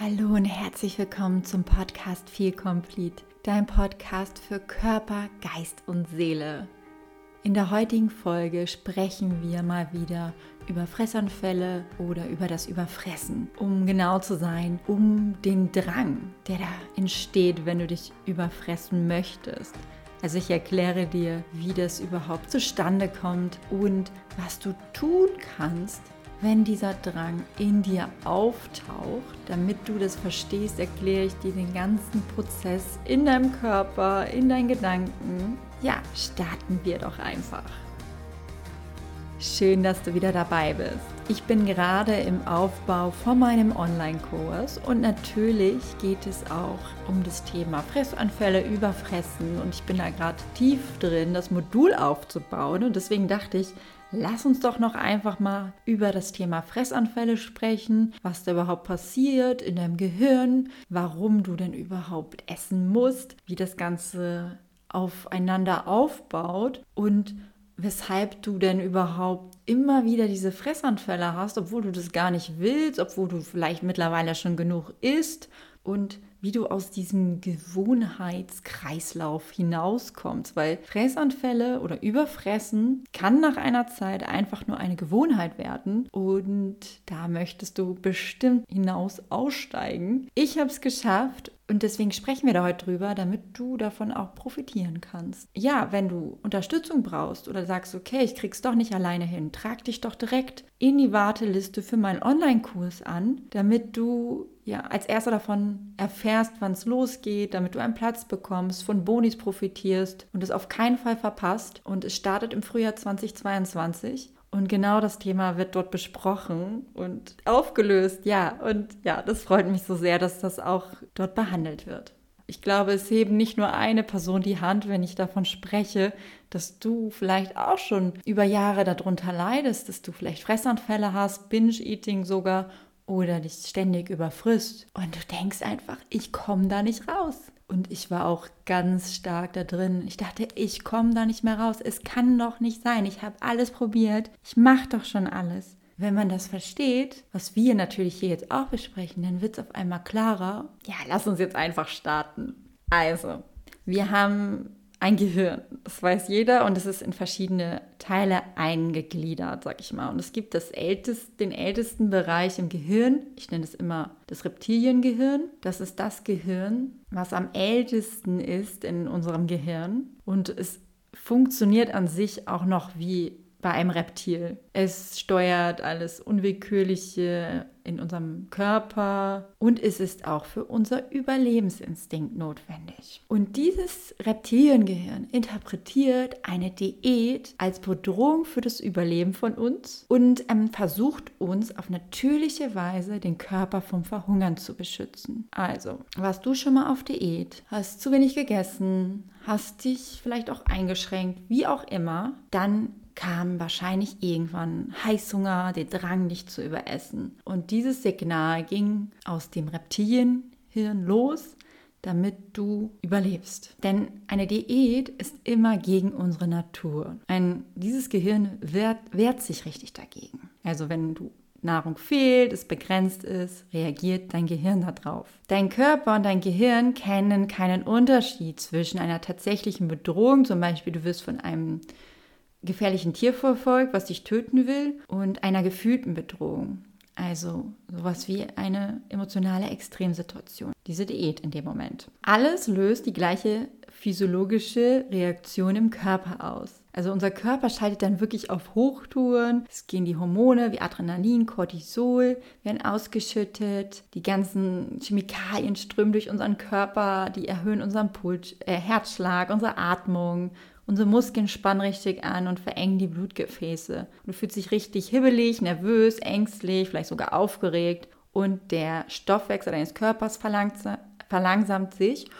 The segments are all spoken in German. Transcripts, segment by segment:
Hallo und herzlich willkommen zum Podcast Feel Complete, dein Podcast für Körper, Geist und Seele. In der heutigen Folge sprechen wir mal wieder über Fressanfälle oder über das Überfressen. Um genau zu sein, um den Drang, der da entsteht, wenn du dich überfressen möchtest. Also ich erkläre dir, wie das überhaupt zustande kommt und was du tun kannst, wenn dieser Drang in dir auftaucht, damit du das verstehst, erkläre ich dir den ganzen Prozess in deinem Körper, in deinen Gedanken. Ja, starten wir doch einfach. Schön, dass du wieder dabei bist. Ich bin gerade im Aufbau von meinem Online-Kurs und natürlich geht es auch um das Thema Fressanfälle, Überfressen und ich bin da gerade tief drin, das Modul aufzubauen und deswegen dachte ich, Lass uns doch noch einfach mal über das Thema Fressanfälle sprechen, was da überhaupt passiert in deinem Gehirn, warum du denn überhaupt essen musst, wie das Ganze aufeinander aufbaut und weshalb du denn überhaupt immer wieder diese Fressanfälle hast, obwohl du das gar nicht willst, obwohl du vielleicht mittlerweile schon genug isst und wie du aus diesem Gewohnheitskreislauf hinauskommst, weil Fressanfälle oder Überfressen kann nach einer Zeit einfach nur eine Gewohnheit werden und da möchtest du bestimmt hinaus aussteigen. Ich habe es geschafft und deswegen sprechen wir da heute drüber, damit du davon auch profitieren kannst. Ja, wenn du Unterstützung brauchst oder sagst, okay, ich krieg's doch nicht alleine hin, trag dich doch direkt in die Warteliste für meinen Online-Kurs an, damit du ja, als erster davon erfährst, wann es losgeht, damit du einen Platz bekommst, von Bonis profitierst und es auf keinen Fall verpasst. Und es startet im Frühjahr 2022. Und genau das Thema wird dort besprochen und aufgelöst. Ja, und ja, das freut mich so sehr, dass das auch dort behandelt wird. Ich glaube, es heben nicht nur eine Person die Hand, wenn ich davon spreche, dass du vielleicht auch schon über Jahre darunter leidest, dass du vielleicht Fressanfälle hast, Binge-Eating sogar oder dich ständig überfrisst und du denkst einfach, ich komme da nicht raus. Und ich war auch ganz stark da drin. Ich dachte, ich komme da nicht mehr raus. Es kann doch nicht sein. Ich habe alles probiert. Ich mache doch schon alles. Wenn man das versteht, was wir natürlich hier jetzt auch besprechen, dann wird es auf einmal klarer. Ja, lass uns jetzt einfach starten. Also, wir haben ein Gehirn. Das weiß jeder und es ist in verschiedene Teile eingegliedert, sag ich mal. Und es gibt das ältest, den ältesten Bereich im Gehirn. Ich nenne es immer das Reptiliengehirn. Das ist das Gehirn, was am ältesten ist in unserem Gehirn. Und es funktioniert an sich auch noch wie bei einem Reptil. Es steuert alles Unwillkürliche in unserem Körper und es ist auch für unser Überlebensinstinkt notwendig. Und dieses Reptiliengehirn interpretiert eine Diät als Bedrohung für das Überleben von uns und ähm, versucht uns auf natürliche Weise den Körper vom Verhungern zu beschützen. Also, warst du schon mal auf Diät, hast zu wenig gegessen, hast dich vielleicht auch eingeschränkt, wie auch immer, dann kam wahrscheinlich irgendwann Heißhunger, der Drang, dich zu überessen. Und dieses Signal ging aus dem Reptilienhirn los, damit du überlebst. Denn eine Diät ist immer gegen unsere Natur. Ein, dieses Gehirn wehrt, wehrt sich richtig dagegen. Also wenn du Nahrung fehlt, es begrenzt ist, reagiert dein Gehirn darauf. Dein Körper und dein Gehirn kennen keinen Unterschied zwischen einer tatsächlichen Bedrohung, zum Beispiel du wirst von einem gefährlichen Tier verfolgt, was dich töten will, und einer gefühlten Bedrohung. Also sowas wie eine emotionale Extremsituation. Diese Diät in dem Moment. Alles löst die gleiche physiologische Reaktion im Körper aus. Also unser Körper schaltet dann wirklich auf Hochtouren. Es gehen die Hormone wie Adrenalin, Cortisol, werden ausgeschüttet. Die ganzen Chemikalien strömen durch unseren Körper, die erhöhen unseren Puls, äh, Herzschlag, unsere Atmung Unsere Muskeln spannen richtig an und verengen die Blutgefäße. Du fühlst dich richtig hibbelig, nervös, ängstlich, vielleicht sogar aufgeregt. Und der Stoffwechsel deines Körpers verlangsamt sich,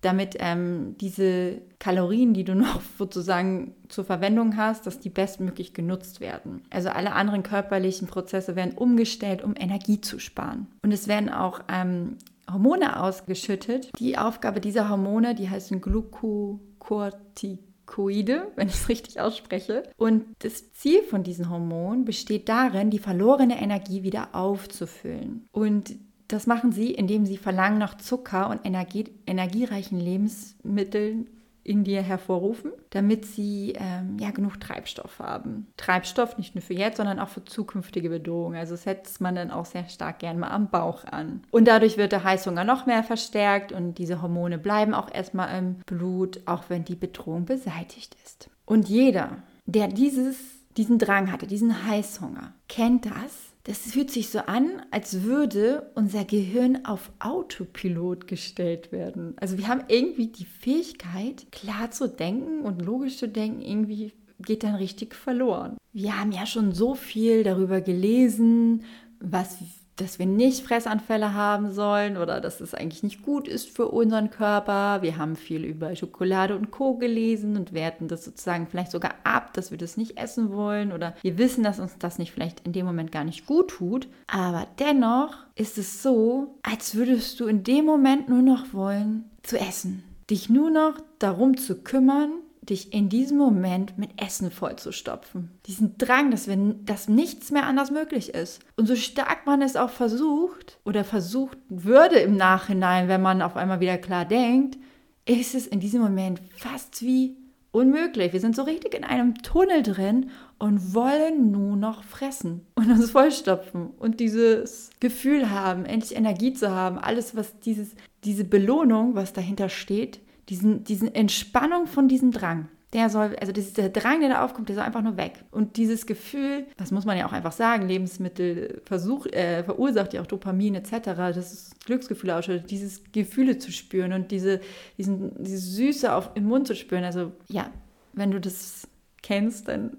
damit ähm, diese Kalorien, die du noch sozusagen zur Verwendung hast, dass die bestmöglich genutzt werden. Also alle anderen körperlichen Prozesse werden umgestellt, um Energie zu sparen. Und es werden auch ähm, Hormone ausgeschüttet. Die Aufgabe dieser Hormone, die heißen Glucocorticoide. Koide, wenn ich es richtig ausspreche. Und das Ziel von diesen Hormonen besteht darin, die verlorene Energie wieder aufzufüllen. Und das machen sie, indem sie Verlangen nach Zucker und Energie, energiereichen Lebensmitteln in dir hervorrufen, damit sie ähm, ja genug Treibstoff haben. Treibstoff nicht nur für jetzt, sondern auch für zukünftige Bedrohungen. Also setzt man dann auch sehr stark gern mal am Bauch an. Und dadurch wird der Heißhunger noch mehr verstärkt und diese Hormone bleiben auch erstmal im Blut, auch wenn die Bedrohung beseitigt ist. Und jeder, der dieses, diesen Drang hatte, diesen Heißhunger, kennt das das fühlt sich so an, als würde unser Gehirn auf Autopilot gestellt werden. Also wir haben irgendwie die Fähigkeit, klar zu denken und logisch zu denken, irgendwie geht dann richtig verloren. Wir haben ja schon so viel darüber gelesen, was dass wir nicht Fressanfälle haben sollen oder dass es eigentlich nicht gut ist für unseren Körper. Wir haben viel über Schokolade und Co. gelesen und werten das sozusagen vielleicht sogar ab, dass wir das nicht essen wollen oder wir wissen, dass uns das nicht vielleicht in dem Moment gar nicht gut tut. Aber dennoch ist es so, als würdest du in dem Moment nur noch wollen zu essen. Dich nur noch darum zu kümmern, dich in diesem Moment mit Essen vollzustopfen. Diesen Drang, dass, wir, dass nichts mehr anders möglich ist. Und so stark man es auch versucht oder versucht würde im Nachhinein, wenn man auf einmal wieder klar denkt, ist es in diesem Moment fast wie unmöglich. Wir sind so richtig in einem Tunnel drin und wollen nur noch fressen und uns vollstopfen und dieses Gefühl haben, endlich Energie zu haben, alles, was dieses, diese Belohnung, was dahinter steht, diesen, diesen Entspannung von diesem Drang. Der soll, also dieser Drang, der da aufkommt, der soll einfach nur weg. Und dieses Gefühl, das muss man ja auch einfach sagen, Lebensmittel versuch, äh, verursacht ja auch Dopamin etc., das ist Glücksgefühl ausschüttet, dieses Gefühle zu spüren und diese, diesen, diese Süße auf, im Mund zu spüren. Also ja, wenn du das kennst, dann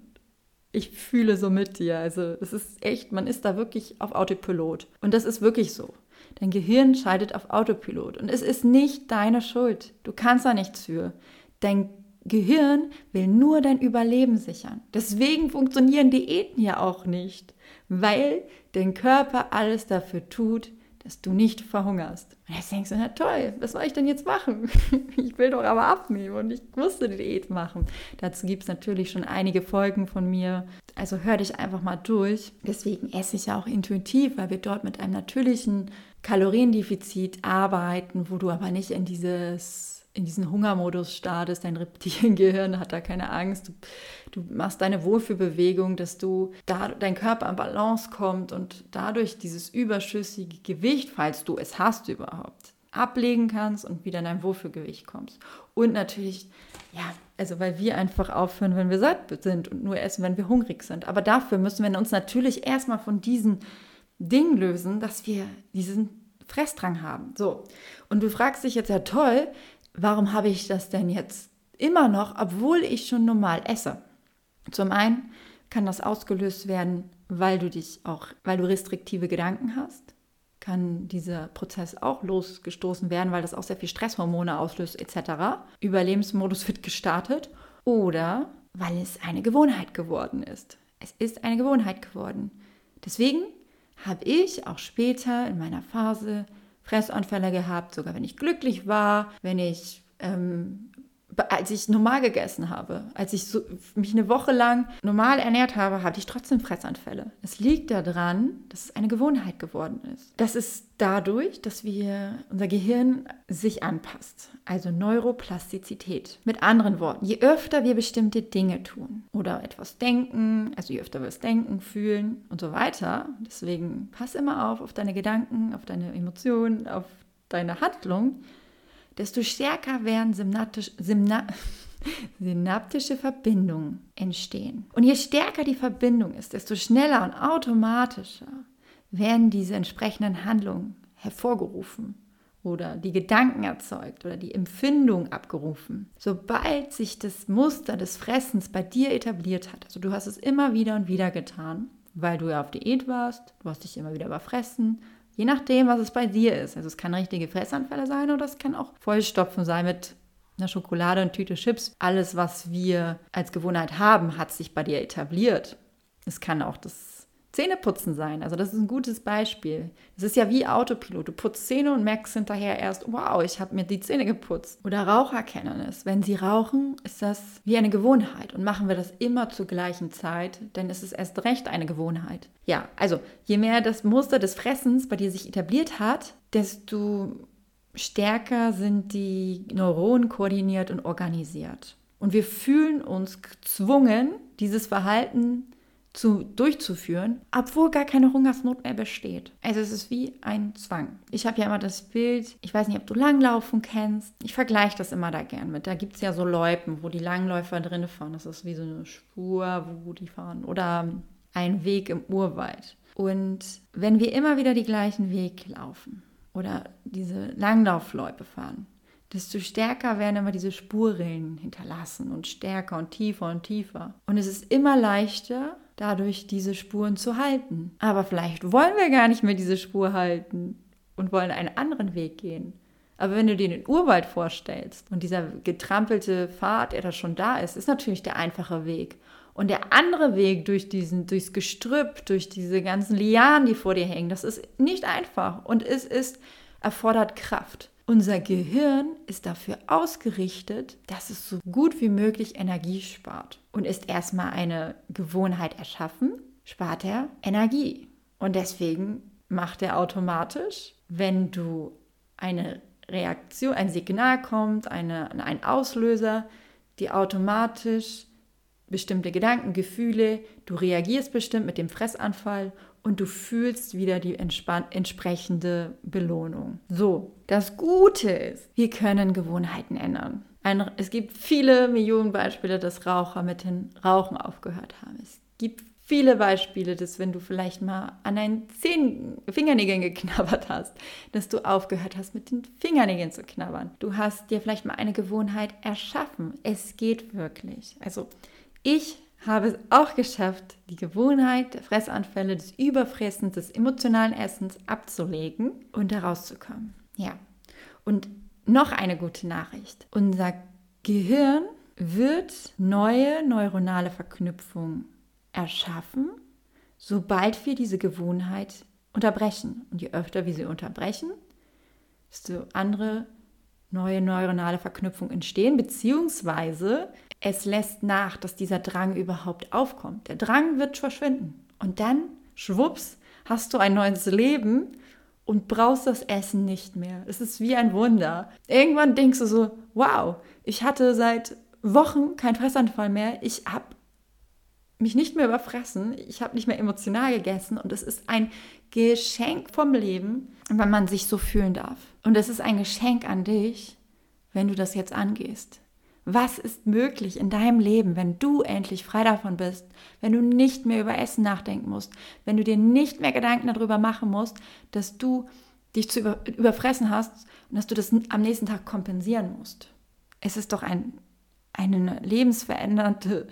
ich fühle so mit dir. Also es ist echt, man ist da wirklich auf Autopilot. Und das ist wirklich so. Dein Gehirn schaltet auf Autopilot und es ist nicht deine Schuld. Du kannst da nichts für. Dein Gehirn will nur dein Überleben sichern. Deswegen funktionieren Diäten ja auch nicht, weil dein Körper alles dafür tut, dass du nicht verhungerst. Und jetzt denkst du, na toll, was soll ich denn jetzt machen? Ich will doch aber abnehmen und ich musste die Diät machen. Dazu gibt es natürlich schon einige Folgen von mir. Also hör dich einfach mal durch. Deswegen esse ich ja auch intuitiv, weil wir dort mit einem natürlichen Kaloriendefizit arbeiten, wo du aber nicht in dieses in diesen Hungermodus startest, dein Reptiliengehirn hat da keine Angst, du, du, machst deine Wohlfühlbewegung, dass du da dein Körper in Balance kommt und dadurch dieses überschüssige Gewicht, falls du es hast überhaupt, ablegen kannst und wieder in dein Wohlfühlgewicht kommst. Und natürlich, ja, also weil wir einfach aufhören, wenn wir satt sind und nur essen, wenn wir hungrig sind. Aber dafür müssen wir uns natürlich erstmal von diesen Ding lösen, dass wir diesen Fressdrang haben. So. Und du fragst dich jetzt ja toll, warum habe ich das denn jetzt immer noch, obwohl ich schon normal esse? Zum einen kann das ausgelöst werden, weil du dich auch, weil du restriktive Gedanken hast, kann dieser Prozess auch losgestoßen werden, weil das auch sehr viel Stresshormone auslöst etc. Überlebensmodus wird gestartet oder weil es eine Gewohnheit geworden ist. Es ist eine Gewohnheit geworden. Deswegen habe ich auch später in meiner Phase Fressanfälle gehabt, sogar wenn ich glücklich war, wenn ich ähm, als ich normal gegessen habe, als ich so, mich eine Woche lang normal ernährt habe, hatte ich trotzdem Fressanfälle. Es liegt daran, dass es eine Gewohnheit geworden ist. Das ist dadurch, dass wir unser Gehirn sich anpasst, also Neuroplastizität. Mit anderen Worten, je öfter wir bestimmte Dinge tun oder etwas denken, also je öfter wir es denken, fühlen und so weiter, deswegen pass immer auf auf deine Gedanken, auf deine Emotionen, auf deine Handlung desto stärker werden synaptisch, Synap synaptische Verbindungen entstehen. Und je stärker die Verbindung ist, desto schneller und automatischer werden diese entsprechenden Handlungen hervorgerufen oder die Gedanken erzeugt oder die Empfindung abgerufen. Sobald sich das Muster des Fressens bei dir etabliert hat, also du hast es immer wieder und wieder getan, weil du ja auf Diät warst, du hast dich immer wieder überfressen, Je nachdem, was es bei dir ist. Also es kann richtige Fressanfälle sein oder es kann auch Vollstopfen sein mit einer Schokolade und Tüte Chips. Alles, was wir als Gewohnheit haben, hat sich bei dir etabliert. Es kann auch das Zähneputzen sein. Also das ist ein gutes Beispiel. Es ist ja wie Autopilot. Du putzt Zähne und merkst hinterher erst, wow, ich habe mir die Zähne geputzt. Oder Raucher kennen es. Wenn sie rauchen, ist das wie eine Gewohnheit. Und machen wir das immer zur gleichen Zeit, dann ist es erst recht eine Gewohnheit. Ja, also je mehr das Muster des Fressens bei dir sich etabliert hat, desto stärker sind die Neuronen koordiniert und organisiert. Und wir fühlen uns gezwungen, dieses Verhalten zu, durchzuführen, obwohl gar keine Hungersnot mehr besteht. Also es ist wie ein Zwang. Ich habe ja immer das Bild, ich weiß nicht, ob du Langlaufen kennst. Ich vergleiche das immer da gern mit. Da gibt es ja so Loipen, wo die Langläufer drin fahren. Das ist wie so eine Spur, wo die fahren. Oder ein Weg im Urwald. Und wenn wir immer wieder die gleichen Weg laufen oder diese Langlaufloipe fahren, desto stärker werden immer diese Spurrillen hinterlassen und stärker und tiefer und tiefer. Und es ist immer leichter, dadurch diese Spuren zu halten. Aber vielleicht wollen wir gar nicht mehr diese Spur halten und wollen einen anderen Weg gehen. Aber wenn du dir den Urwald vorstellst und dieser getrampelte Pfad, der da schon da ist, ist natürlich der einfache Weg. Und der andere Weg durch diesen, durchs Gestrüpp, durch diese ganzen Lianen, die vor dir hängen, das ist nicht einfach und es ist, erfordert Kraft. Unser Gehirn ist dafür ausgerichtet, dass es so gut wie möglich Energie spart. Und ist erstmal eine Gewohnheit erschaffen, spart er Energie. Und deswegen macht er automatisch, wenn du eine Reaktion, ein Signal kommt, eine, ein Auslöser, die automatisch bestimmte Gedanken, Gefühle, du reagierst bestimmt mit dem Fressanfall und du fühlst wieder die entsprechende Belohnung. So, das Gute ist, wir können Gewohnheiten ändern. Ein, es gibt viele Millionen Beispiele, dass Raucher mit dem Rauchen aufgehört haben. Es gibt viele Beispiele, dass wenn du vielleicht mal an deinen Zehen, Fingernägeln geknabbert hast, dass du aufgehört hast, mit den Fingernägeln zu knabbern. Du hast dir vielleicht mal eine Gewohnheit erschaffen. Es geht wirklich. Also ich habe es auch geschafft, die Gewohnheit der Fressanfälle, des Überfressens, des emotionalen Essens abzulegen und da rauszukommen. Ja. Und noch eine gute Nachricht. Unser Gehirn wird neue neuronale Verknüpfungen erschaffen, sobald wir diese Gewohnheit unterbrechen. Und je öfter wir sie unterbrechen, desto andere neue neuronale Verknüpfungen entstehen, beziehungsweise es lässt nach, dass dieser Drang überhaupt aufkommt. Der Drang wird verschwinden. Und dann, schwupps, hast du ein neues Leben und brauchst das Essen nicht mehr. Es ist wie ein Wunder. Irgendwann denkst du so, wow, ich hatte seit Wochen keinen Fressanfall mehr. Ich habe mich nicht mehr überfressen. Ich habe nicht mehr emotional gegessen. Und es ist ein Geschenk vom Leben, wenn man sich so fühlen darf. Und es ist ein Geschenk an dich, wenn du das jetzt angehst. Was ist möglich in deinem Leben, wenn du endlich frei davon bist, wenn du nicht mehr über Essen nachdenken musst, wenn du dir nicht mehr Gedanken darüber machen musst, dass du dich zu über, überfressen hast und dass du das am nächsten Tag kompensieren musst. Es ist doch ein, eine lebensverändernde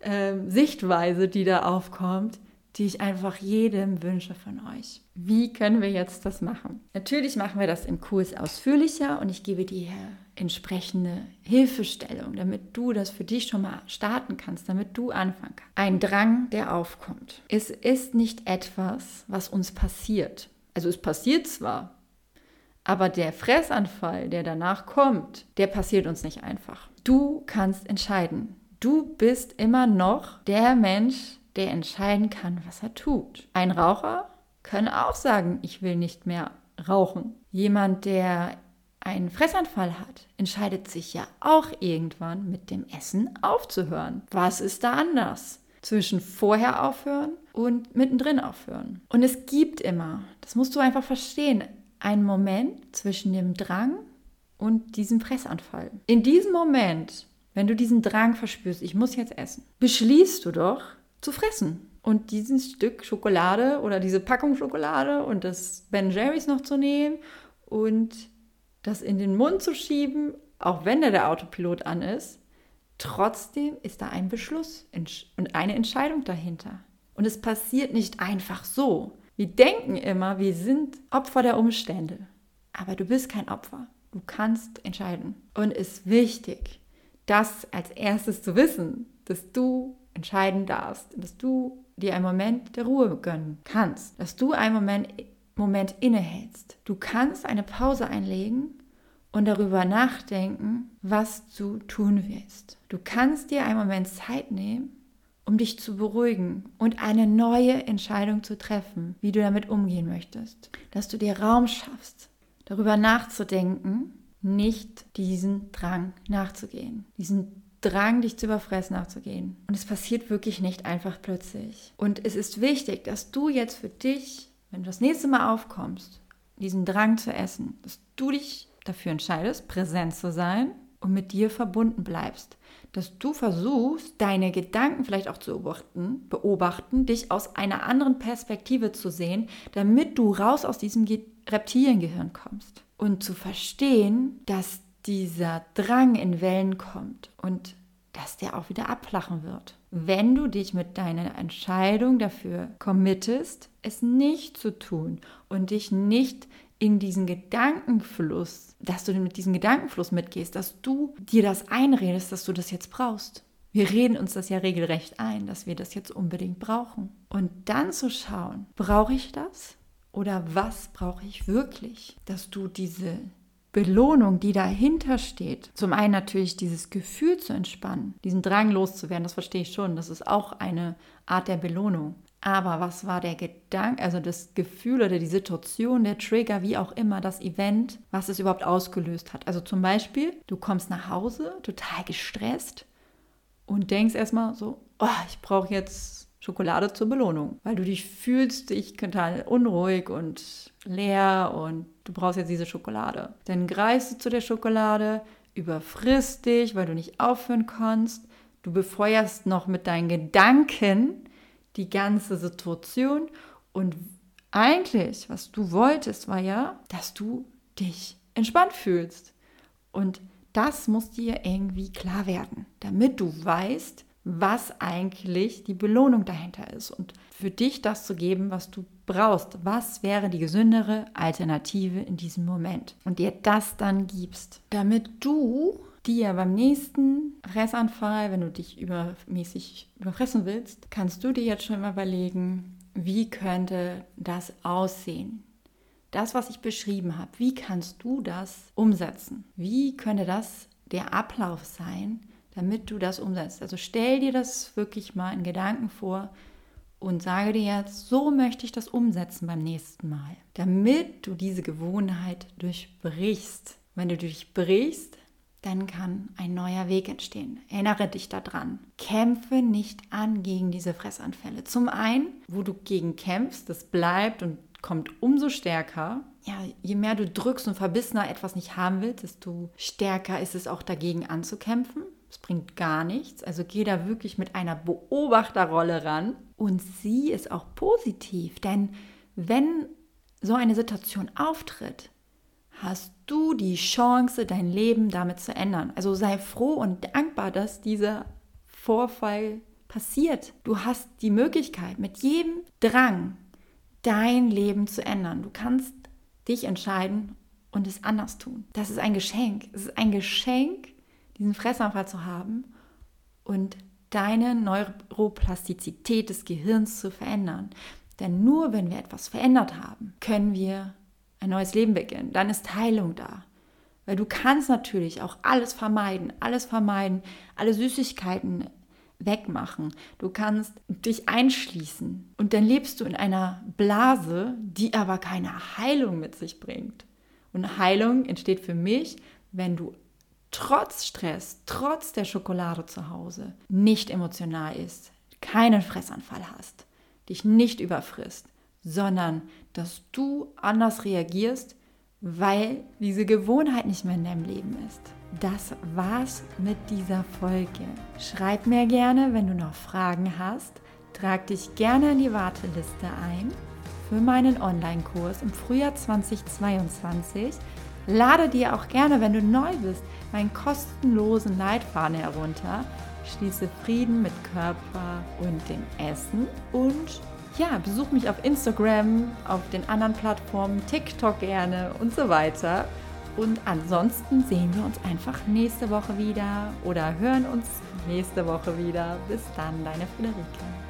äh, Sichtweise, die da aufkommt, die ich einfach jedem wünsche von euch. Wie können wir jetzt das machen? Natürlich machen wir das im Kurs ausführlicher und ich gebe dir entsprechende Hilfestellung, damit du das für dich schon mal starten kannst, damit du anfangen kannst. Ein Drang, der aufkommt. Es ist nicht etwas, was uns passiert. Also es passiert zwar, aber der Fressanfall, der danach kommt, der passiert uns nicht einfach. Du kannst entscheiden. Du bist immer noch der Mensch, der entscheiden kann, was er tut. Ein Raucher kann auch sagen, ich will nicht mehr rauchen. Jemand, der einen Fressanfall hat, entscheidet sich ja auch irgendwann mit dem Essen aufzuhören. Was ist da anders? Zwischen vorher aufhören und mittendrin aufhören. Und es gibt immer, das musst du einfach verstehen, einen Moment zwischen dem Drang und diesem Fressanfall. In diesem Moment, wenn du diesen Drang verspürst, ich muss jetzt essen, beschließt du doch, zu fressen. Und dieses Stück Schokolade oder diese Packung Schokolade und das Ben Jerry's noch zu nehmen und das in den Mund zu schieben, auch wenn da der Autopilot an ist, trotzdem ist da ein Beschluss und eine Entscheidung dahinter. Und es passiert nicht einfach so. Wir denken immer, wir sind Opfer der Umstände. Aber du bist kein Opfer. Du kannst entscheiden. Und es ist wichtig, das als erstes zu wissen, dass du entscheiden darfst, dass du dir einen Moment der Ruhe gönnen kannst, dass du einen Moment, Moment innehältst. Du kannst eine Pause einlegen und darüber nachdenken, was du tun willst. Du kannst dir einen Moment Zeit nehmen, um dich zu beruhigen und eine neue Entscheidung zu treffen, wie du damit umgehen möchtest. Dass du dir Raum schaffst, darüber nachzudenken, nicht diesen Drang nachzugehen, diesen Drang, dich zu überfressen nachzugehen. Und es passiert wirklich nicht einfach plötzlich. Und es ist wichtig, dass du jetzt für dich, wenn du das nächste Mal aufkommst, diesen Drang zu essen, dass du dich dafür entscheidest, präsent zu sein und mit dir verbunden bleibst. Dass du versuchst, deine Gedanken vielleicht auch zu beobachten, beobachten, dich aus einer anderen Perspektive zu sehen, damit du raus aus diesem Reptiliengehirn kommst. Und zu verstehen, dass dieser Drang in Wellen kommt und dass der auch wieder abflachen wird. Wenn du dich mit deiner Entscheidung dafür committest, es nicht zu tun und dich nicht in diesen Gedankenfluss, dass du mit diesem Gedankenfluss mitgehst, dass du dir das einredest, dass du das jetzt brauchst. Wir reden uns das ja regelrecht ein, dass wir das jetzt unbedingt brauchen. Und dann zu schauen, brauche ich das? Oder was brauche ich wirklich? Dass du diese Belohnung, die dahinter steht, zum einen natürlich dieses Gefühl zu entspannen, diesen Drang loszuwerden, das verstehe ich schon, das ist auch eine Art der Belohnung. Aber was war der Gedanke, also das Gefühl oder die Situation, der Trigger, wie auch immer, das Event, was es überhaupt ausgelöst hat? Also zum Beispiel, du kommst nach Hause, total gestresst und denkst erstmal so, oh, ich brauche jetzt Schokolade zur Belohnung, weil du dich fühlst, dich total unruhig und leer und du brauchst jetzt diese Schokolade. Dann greifst du zu der Schokolade, überfrisst dich, weil du nicht aufhören kannst. Du befeuerst noch mit deinen Gedanken die ganze Situation. Und eigentlich, was du wolltest, war ja, dass du dich entspannt fühlst. Und das muss dir irgendwie klar werden, damit du weißt, was eigentlich die Belohnung dahinter ist und für dich das zu geben, was du brauchst. Was wäre die gesündere Alternative in diesem Moment? Und dir das dann gibst, damit du dir beim nächsten Fressanfall, wenn du dich übermäßig überfressen willst, kannst du dir jetzt schon mal überlegen, wie könnte das aussehen? Das, was ich beschrieben habe, wie kannst du das umsetzen? Wie könnte das der Ablauf sein, damit du das umsetzt? Also stell dir das wirklich mal in Gedanken vor und sage dir jetzt, so möchte ich das umsetzen beim nächsten Mal, damit du diese Gewohnheit durchbrichst. Wenn du durchbrichst, dann kann ein neuer Weg entstehen. Erinnere dich daran. Kämpfe nicht an gegen diese Fressanfälle. Zum einen, wo du gegen kämpfst, das bleibt und kommt umso stärker. Ja, je mehr du drückst und verbissener etwas nicht haben willst, desto stärker ist es auch dagegen anzukämpfen. Es bringt gar nichts. Also geh da wirklich mit einer Beobachterrolle ran und sieh es auch positiv. Denn wenn so eine Situation auftritt, hast du die Chance, dein Leben damit zu ändern. Also sei froh und dankbar, dass dieser Vorfall passiert. Du hast die Möglichkeit, mit jedem Drang dein Leben zu ändern. Du kannst dich entscheiden und es anders tun. Das ist ein Geschenk. Es ist ein Geschenk, diesen Fressanfall zu haben und deine Neuroplastizität des Gehirns zu verändern. Denn nur wenn wir etwas verändert haben, können wir ein neues Leben beginnen. Dann ist Heilung da. Weil du kannst natürlich auch alles vermeiden, alles vermeiden, alle Süßigkeiten wegmachen. Du kannst dich einschließen und dann lebst du in einer Blase, die aber keine Heilung mit sich bringt. Und Heilung entsteht für mich, wenn du trotz Stress, trotz der Schokolade zu Hause nicht emotional ist, keinen Fressanfall hast, dich nicht überfrisst, sondern dass du anders reagierst, weil diese Gewohnheit nicht mehr in deinem Leben ist. Das war's mit dieser Folge. Schreib mir gerne, wenn du noch Fragen hast. Trag dich gerne in die Warteliste ein für meinen Online-Kurs im Frühjahr 2022. Lade dir auch gerne, wenn du neu bist, meinen kostenlosen Leitfaden herunter. Schließe Frieden mit Körper und dem Essen und ja, besuch mich auf Instagram, auf den anderen Plattformen, TikTok gerne und so weiter. Und ansonsten sehen wir uns einfach nächste Woche wieder oder hören uns nächste Woche wieder. Bis dann, deine Friederike.